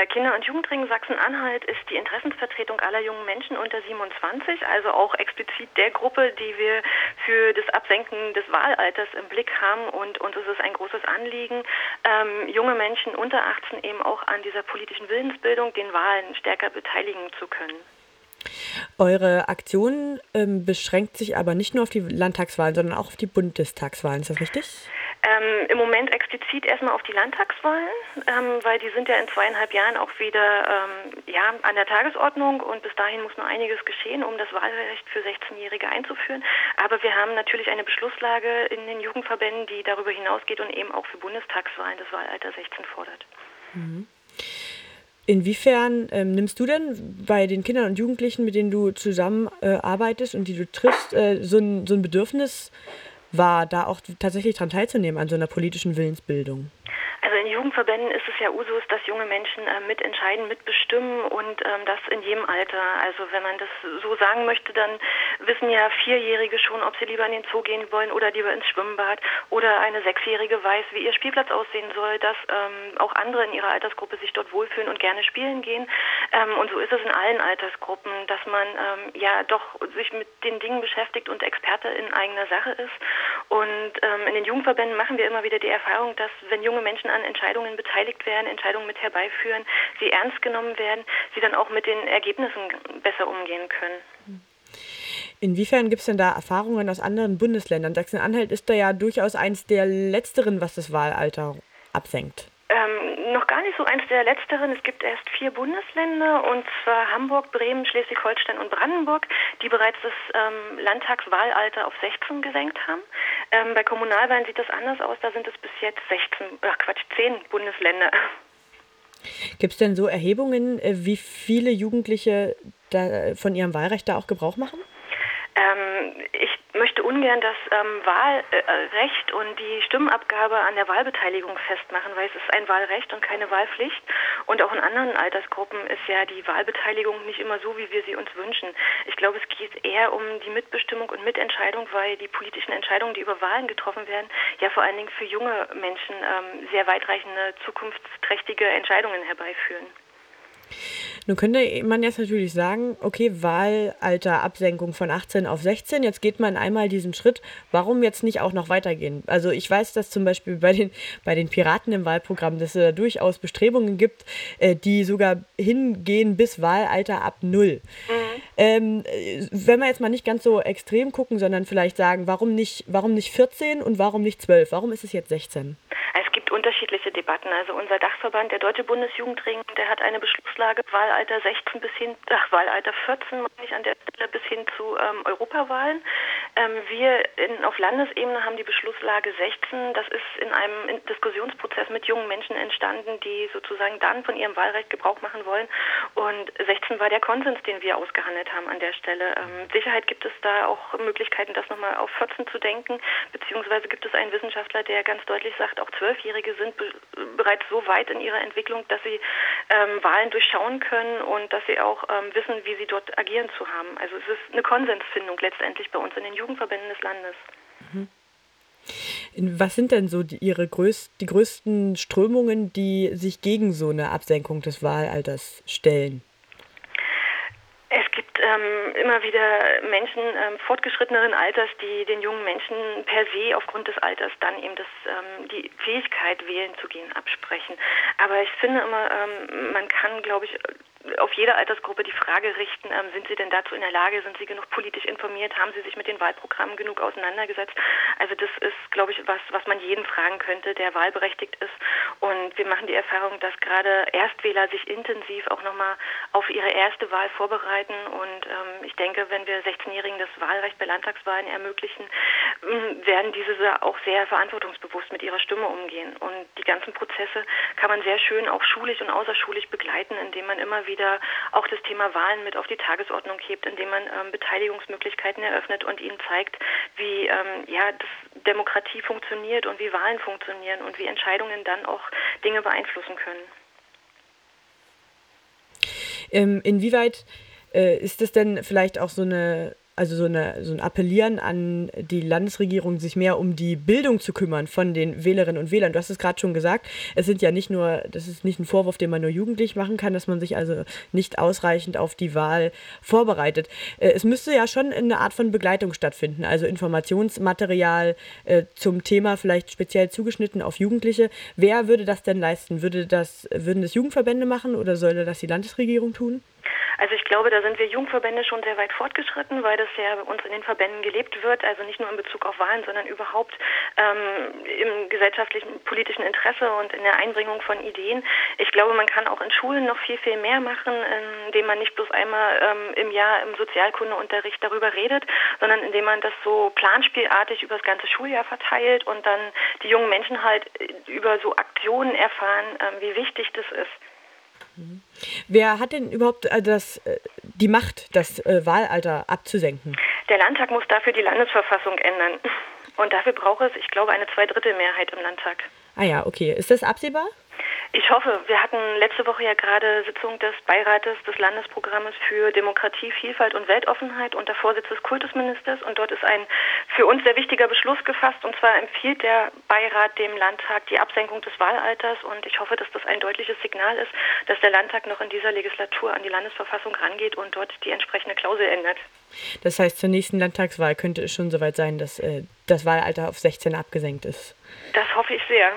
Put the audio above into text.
Der Kinder- und Jugendring Sachsen-Anhalt ist die Interessensvertretung aller jungen Menschen unter 27, also auch explizit der Gruppe, die wir für das Absenken des Wahlalters im Blick haben. Und uns ist es ein großes Anliegen, ähm, junge Menschen unter 18 eben auch an dieser politischen Willensbildung, den Wahlen stärker beteiligen zu können. Eure Aktion ähm, beschränkt sich aber nicht nur auf die Landtagswahlen, sondern auch auf die Bundestagswahlen. Ist das richtig? Ähm, Im Moment explizit erstmal auf die Landtagswahlen, ähm, weil die sind ja in zweieinhalb Jahren auch wieder ähm, ja, an der Tagesordnung und bis dahin muss noch einiges geschehen, um das Wahlrecht für 16-Jährige einzuführen. Aber wir haben natürlich eine Beschlusslage in den Jugendverbänden, die darüber hinausgeht und eben auch für Bundestagswahlen das Wahlalter 16 fordert. Mhm. Inwiefern ähm, nimmst du denn bei den Kindern und Jugendlichen, mit denen du zusammenarbeitest äh, und die du triffst, äh, so, ein, so ein Bedürfnis wahr, da auch tatsächlich daran teilzunehmen, an so einer politischen Willensbildung? Jugendverbänden ist es ja Usus, dass junge Menschen äh, mitentscheiden, mitbestimmen und ähm, das in jedem Alter. Also wenn man das so sagen möchte, dann wissen ja Vierjährige schon, ob sie lieber in den Zoo gehen wollen oder lieber ins Schwimmbad oder eine Sechsjährige weiß, wie ihr Spielplatz aussehen soll, dass ähm, auch andere in ihrer Altersgruppe sich dort wohlfühlen und gerne spielen gehen. Ähm, und so ist es in allen Altersgruppen, dass man ähm, ja doch sich mit den Dingen beschäftigt und Experte in eigener Sache ist. Und ähm, in den Jugendverbänden machen wir immer wieder die Erfahrung, dass wenn junge Menschen an Entscheidungen beteiligt werden, Entscheidungen mit herbeiführen, sie ernst genommen werden, sie dann auch mit den Ergebnissen besser umgehen können. Inwiefern gibt es denn da Erfahrungen aus anderen Bundesländern? Sachsen-Anhalt ist da ja durchaus eins der letzteren, was das Wahlalter absenkt. Ähm, noch gar nicht so eins der letzteren. Es gibt erst vier Bundesländer, und zwar Hamburg, Bremen, Schleswig-Holstein und Brandenburg, die bereits das ähm, Landtagswahlalter auf 16 gesenkt haben. Ähm, bei Kommunalwahlen sieht das anders aus. Da sind es bis jetzt 16, ach Quatsch, 10 Bundesländer. Gibt es denn so Erhebungen, äh, wie viele Jugendliche da von ihrem Wahlrecht da auch Gebrauch machen? Ähm, ich möchte ungern das ähm, Wahlrecht und die Stimmabgabe an der Wahlbeteiligung festmachen, weil es ist ein Wahlrecht und keine Wahlpflicht. Und auch in anderen Altersgruppen ist ja die Wahlbeteiligung nicht immer so, wie wir sie uns wünschen. Ich glaube, es geht eher um die Mitbestimmung und Mitentscheidung, weil die politischen Entscheidungen, die über Wahlen getroffen werden, ja vor allen Dingen für junge Menschen ähm, sehr weitreichende, zukunftsträchtige Entscheidungen herbeiführen. Nun könnte man jetzt natürlich sagen, okay, Wahlalterabsenkung von 18 auf 16, jetzt geht man einmal diesen Schritt, warum jetzt nicht auch noch weitergehen? Also ich weiß, dass zum Beispiel bei den, bei den Piraten im Wahlprogramm, dass es da durchaus Bestrebungen gibt, äh, die sogar hingehen bis Wahlalter ab null. Mhm. Ähm, wenn wir jetzt mal nicht ganz so extrem gucken, sondern vielleicht sagen, warum nicht, warum nicht 14 und warum nicht 12? Warum ist es jetzt 16? Unterschiedliche Debatten. Also unser Dachverband, der Deutsche Bundesjugendring, der hat eine Beschlusslage Wahlalter 16 bis hin, ach, Wahlalter 14, meine ich an der Stelle, bis hin zu ähm, Europawahlen. Ähm, wir in, auf Landesebene haben die Beschlusslage 16. Das ist in einem Diskussionsprozess mit jungen Menschen entstanden, die sozusagen dann von ihrem Wahlrecht Gebrauch machen wollen. Und 16 war der Konsens, den wir ausgehandelt haben an der Stelle. Ähm, Sicherheit gibt es da auch Möglichkeiten, das nochmal auf 14 zu denken, beziehungsweise gibt es einen Wissenschaftler, der ganz deutlich sagt, auch Zwölfjährige sind be bereits so weit in ihrer Entwicklung, dass sie ähm, Wahlen durchschauen können und dass sie auch ähm, wissen, wie sie dort agieren zu haben. Also es ist eine Konsensfindung letztendlich bei uns in den Jugendverbänden des Landes. Mhm. Was sind denn so die, Ihre größ die größten Strömungen, die sich gegen so eine Absenkung des Wahlalters stellen? Ähm, immer wieder Menschen ähm, fortgeschritteneren Alters, die den jungen Menschen per se aufgrund des Alters dann eben das, ähm, die Fähigkeit, wählen zu gehen, absprechen. Aber ich finde immer, ähm, man kann, glaube ich, auf jede Altersgruppe die Frage richten, ähm, sind Sie denn dazu in der Lage, sind Sie genug politisch informiert, haben Sie sich mit den Wahlprogrammen genug auseinandergesetzt? Also das ist, glaube ich, was, was man jeden fragen könnte, der wahlberechtigt ist. Und wir machen die Erfahrung, dass gerade Erstwähler sich intensiv auch nochmal auf ihre erste Wahl vorbereiten. Und ähm, ich denke, wenn wir 16-Jährigen das Wahlrecht bei Landtagswahlen ermöglichen, ähm, werden diese auch sehr verantwortungsbewusst mit ihrer Stimme umgehen. Und die ganzen Prozesse kann man sehr schön auch schulisch und außerschulisch begleiten, indem man immer wieder wieder auch das Thema Wahlen mit auf die Tagesordnung hebt, indem man ähm, Beteiligungsmöglichkeiten eröffnet und ihnen zeigt, wie ähm, ja, das Demokratie funktioniert und wie Wahlen funktionieren und wie Entscheidungen dann auch Dinge beeinflussen können. Ähm, inwieweit äh, ist es denn vielleicht auch so eine also so, eine, so ein Appellieren an die Landesregierung, sich mehr um die Bildung zu kümmern von den Wählerinnen und Wählern. Du hast es gerade schon gesagt, es sind ja nicht nur, das ist nicht ein Vorwurf, den man nur jugendlich machen kann, dass man sich also nicht ausreichend auf die Wahl vorbereitet. Äh, es müsste ja schon eine Art von Begleitung stattfinden, also Informationsmaterial äh, zum Thema vielleicht speziell zugeschnitten auf Jugendliche. Wer würde das denn leisten? Würde das, würden das Jugendverbände machen oder sollte das die Landesregierung tun? Also ich glaube, da sind wir Jugendverbände schon sehr weit fortgeschritten, weil das ja bei uns in den Verbänden gelebt wird, also nicht nur in Bezug auf Wahlen, sondern überhaupt ähm, im gesellschaftlichen, politischen Interesse und in der Einbringung von Ideen. Ich glaube, man kann auch in Schulen noch viel, viel mehr machen, indem man nicht bloß einmal ähm, im Jahr im Sozialkundeunterricht darüber redet, sondern indem man das so planspielartig über das ganze Schuljahr verteilt und dann die jungen Menschen halt über so Aktionen erfahren, ähm, wie wichtig das ist. Wer hat denn überhaupt äh, das, äh, die Macht, das äh, Wahlalter abzusenken? Der Landtag muss dafür die Landesverfassung ändern. Und dafür braucht es, ich glaube, eine Zweidrittelmehrheit im Landtag. Ah ja, okay. Ist das absehbar? Ich hoffe, wir hatten letzte Woche ja gerade Sitzung des Beirates des Landesprogrammes für Demokratie, Vielfalt und Weltoffenheit unter Vorsitz des Kultusministers und dort ist ein für uns sehr wichtiger Beschluss gefasst und zwar empfiehlt der Beirat dem Landtag die Absenkung des Wahlalters und ich hoffe, dass das ein deutliches Signal ist, dass der Landtag noch in dieser Legislatur an die Landesverfassung rangeht und dort die entsprechende Klausel ändert. Das heißt, zur nächsten Landtagswahl könnte es schon soweit sein, dass äh, das Wahlalter auf 16 abgesenkt ist. Das hoffe ich sehr.